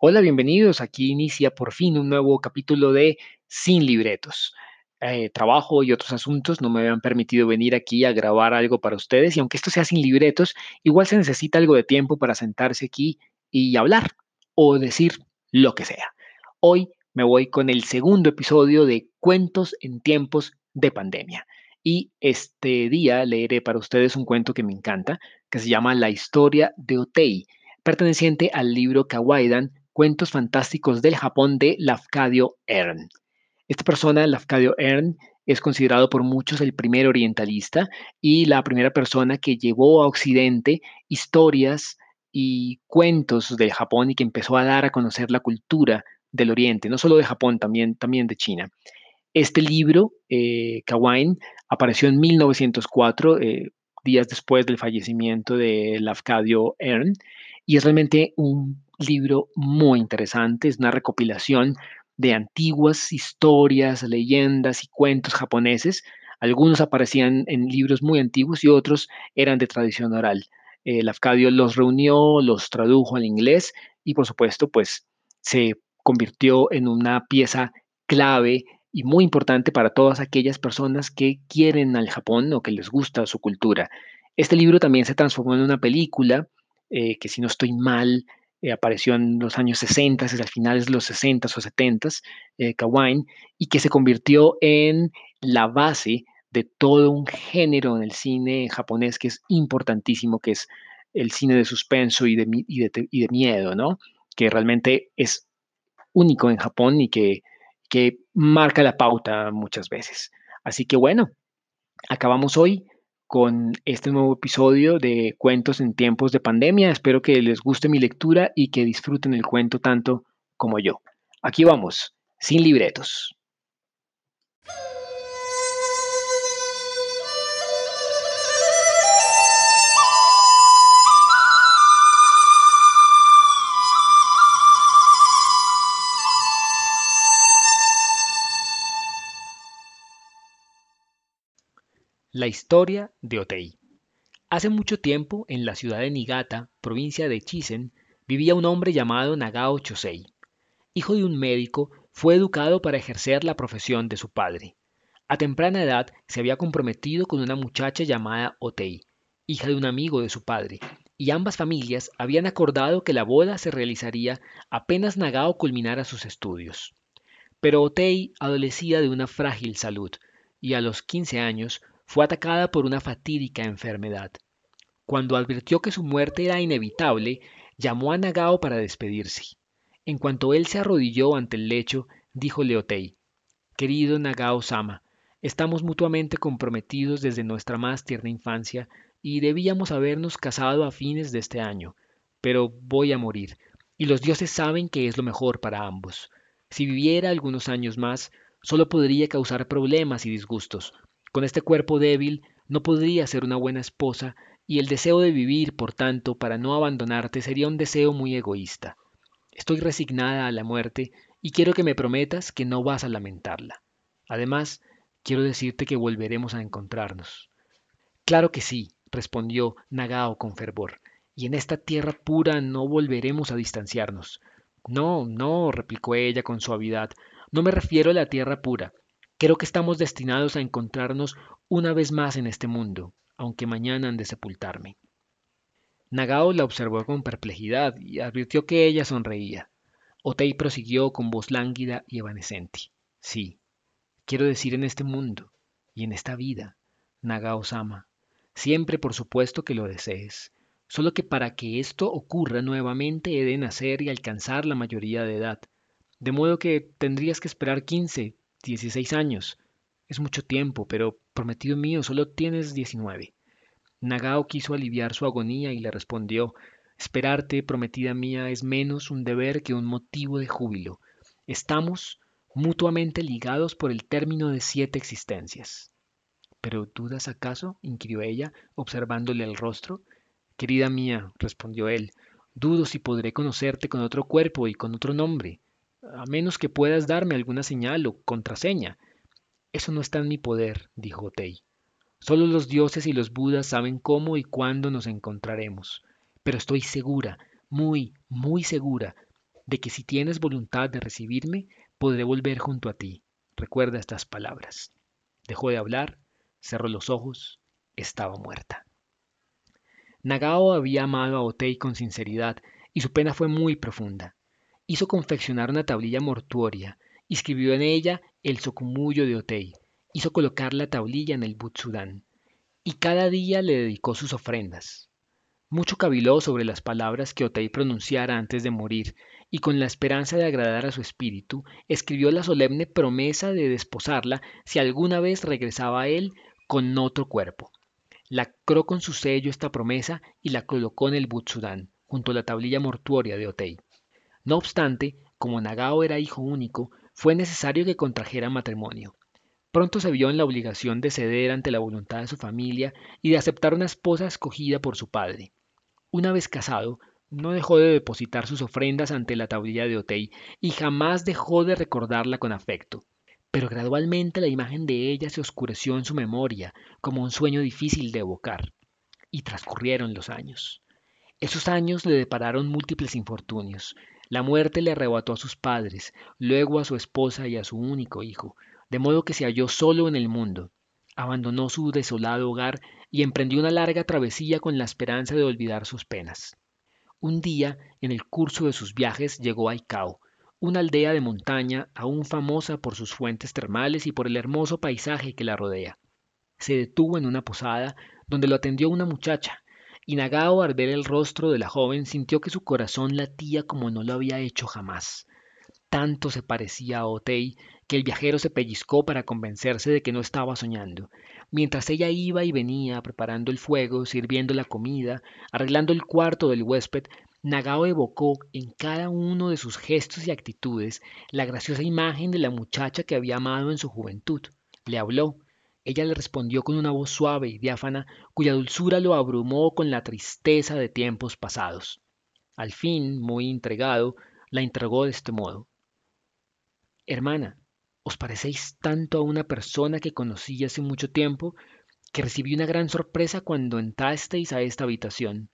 Hola, bienvenidos. Aquí inicia por fin un nuevo capítulo de Sin Libretos. Eh, trabajo y otros asuntos no me habían permitido venir aquí a grabar algo para ustedes y aunque esto sea sin libretos, igual se necesita algo de tiempo para sentarse aquí y hablar o decir lo que sea. Hoy me voy con el segundo episodio de Cuentos en tiempos de pandemia. Y este día leeré para ustedes un cuento que me encanta, que se llama La historia de Otei, perteneciente al libro Kawaidan Cuentos Fantásticos del Japón de Lafcadio Ern. Esta persona, Lafcadio Ern, es considerado por muchos el primer orientalista y la primera persona que llevó a Occidente historias y cuentos del Japón y que empezó a dar a conocer la cultura del Oriente, no solo de Japón, también, también de China. Este libro, eh, Kawain, apareció en 1904, eh, días después del fallecimiento de Lafcadio Ern, y es realmente un libro muy interesante, es una recopilación de antiguas historias, leyendas y cuentos japoneses. Algunos aparecían en libros muy antiguos y otros eran de tradición oral. El Afcadio los reunió, los tradujo al inglés y por supuesto pues se convirtió en una pieza clave y muy importante para todas aquellas personas que quieren al Japón o que les gusta su cultura. Este libro también se transformó en una película eh, que si no estoy mal eh, apareció en los años 60, es al finales de los 60 o 70, eh, Kawain, y que se convirtió en la base de todo un género en el cine japonés que es importantísimo, que es el cine de suspenso y de, y de, y de miedo, ¿no? Que realmente es único en Japón y que, que marca la pauta muchas veces. Así que bueno, acabamos hoy con este nuevo episodio de Cuentos en tiempos de pandemia. Espero que les guste mi lectura y que disfruten el cuento tanto como yo. Aquí vamos, sin libretos. La historia de Otei. Hace mucho tiempo, en la ciudad de Niigata, provincia de Chisen, vivía un hombre llamado Nagao Chosei. Hijo de un médico, fue educado para ejercer la profesión de su padre. A temprana edad se había comprometido con una muchacha llamada Otei, hija de un amigo de su padre, y ambas familias habían acordado que la boda se realizaría apenas Nagao culminara sus estudios. Pero Otei adolecía de una frágil salud, y a los 15 años fue atacada por una fatídica enfermedad. Cuando advirtió que su muerte era inevitable, llamó a Nagao para despedirse. En cuanto él se arrodilló ante el lecho, dijo Leotei, Querido Nagao Sama, estamos mutuamente comprometidos desde nuestra más tierna infancia y debíamos habernos casado a fines de este año, pero voy a morir, y los dioses saben que es lo mejor para ambos. Si viviera algunos años más, solo podría causar problemas y disgustos, con este cuerpo débil no podría ser una buena esposa y el deseo de vivir, por tanto, para no abandonarte sería un deseo muy egoísta. Estoy resignada a la muerte y quiero que me prometas que no vas a lamentarla. Además, quiero decirte que volveremos a encontrarnos. Claro que sí, respondió Nagao con fervor, y en esta tierra pura no volveremos a distanciarnos. No, no, replicó ella con suavidad, no me refiero a la tierra pura, Creo que estamos destinados a encontrarnos una vez más en este mundo, aunque mañana han de sepultarme. Nagao la observó con perplejidad y advirtió que ella sonreía. Otei prosiguió con voz lánguida y evanescente. Sí, quiero decir en este mundo y en esta vida, Nagao-sama, siempre por supuesto que lo desees, solo que para que esto ocurra nuevamente he de nacer y alcanzar la mayoría de edad, de modo que tendrías que esperar quince, 16 años. Es mucho tiempo, pero prometido mío, solo tienes 19. Nagao quiso aliviar su agonía y le respondió, Esperarte, prometida mía, es menos un deber que un motivo de júbilo. Estamos mutuamente ligados por el término de siete existencias. ¿Pero dudas acaso? inquirió ella, observándole el rostro. Querida mía, respondió él, dudo si podré conocerte con otro cuerpo y con otro nombre a menos que puedas darme alguna señal o contraseña. Eso no está en mi poder, dijo Tei. Solo los dioses y los budas saben cómo y cuándo nos encontraremos. Pero estoy segura, muy, muy segura, de que si tienes voluntad de recibirme, podré volver junto a ti. Recuerda estas palabras. Dejó de hablar, cerró los ojos, estaba muerta. Nagao había amado a Otei con sinceridad y su pena fue muy profunda. Hizo confeccionar una tablilla mortuoria y escribió en ella el socumullo de Otei. Hizo colocar la tablilla en el Butsudan y cada día le dedicó sus ofrendas. Mucho caviló sobre las palabras que Otei pronunciara antes de morir, y con la esperanza de agradar a su espíritu, escribió la solemne promesa de desposarla si alguna vez regresaba a él con otro cuerpo. Lacró con su sello esta promesa y la colocó en el Butsudan, junto a la tablilla mortuoria de Otei. No obstante, como Nagao era hijo único, fue necesario que contrajera matrimonio. Pronto se vio en la obligación de ceder ante la voluntad de su familia y de aceptar una esposa escogida por su padre. Una vez casado, no dejó de depositar sus ofrendas ante la tablilla de Otei y jamás dejó de recordarla con afecto. Pero gradualmente la imagen de ella se oscureció en su memoria como un sueño difícil de evocar. Y transcurrieron los años. Esos años le depararon múltiples infortunios. La muerte le arrebató a sus padres, luego a su esposa y a su único hijo, de modo que se halló solo en el mundo. Abandonó su desolado hogar y emprendió una larga travesía con la esperanza de olvidar sus penas. Un día, en el curso de sus viajes, llegó a Icao, una aldea de montaña aún famosa por sus fuentes termales y por el hermoso paisaje que la rodea. Se detuvo en una posada donde lo atendió una muchacha, y Nagao al ver el rostro de la joven sintió que su corazón latía como no lo había hecho jamás. Tanto se parecía a Otei que el viajero se pellizcó para convencerse de que no estaba soñando. Mientras ella iba y venía preparando el fuego, sirviendo la comida, arreglando el cuarto del huésped, Nagao evocó en cada uno de sus gestos y actitudes la graciosa imagen de la muchacha que había amado en su juventud. Le habló. Ella le respondió con una voz suave y diáfana, cuya dulzura lo abrumó con la tristeza de tiempos pasados. Al fin, muy entregado, la entregó de este modo. Hermana, os parecéis tanto a una persona que conocí hace mucho tiempo que recibí una gran sorpresa cuando entrasteis a esta habitación.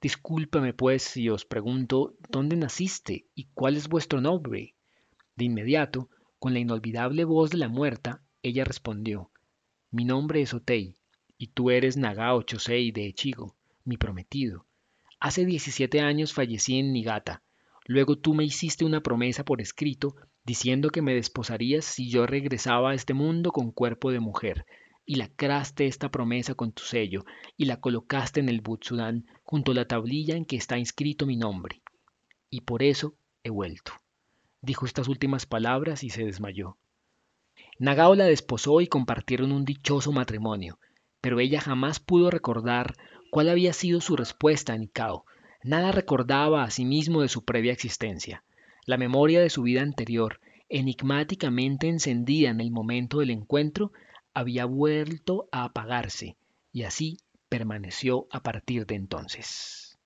Discúlpame, pues, si os pregunto dónde naciste y cuál es vuestro nombre. De inmediato, con la inolvidable voz de la muerta, ella respondió Mi nombre es Otei, y tú eres Nagao Chosei de Echigo, mi prometido. Hace diecisiete años fallecí en Nigata. Luego tú me hiciste una promesa por escrito diciendo que me desposarías si yo regresaba a este mundo con cuerpo de mujer, y lacraste esta promesa con tu sello, y la colocaste en el Butsudan junto a la tablilla en que está inscrito mi nombre. Y por eso he vuelto. Dijo estas últimas palabras y se desmayó. Nagao la desposó y compartieron un dichoso matrimonio, pero ella jamás pudo recordar cuál había sido su respuesta a Nikao. Nada recordaba a sí mismo de su previa existencia. La memoria de su vida anterior, enigmáticamente encendida en el momento del encuentro, había vuelto a apagarse, y así permaneció a partir de entonces.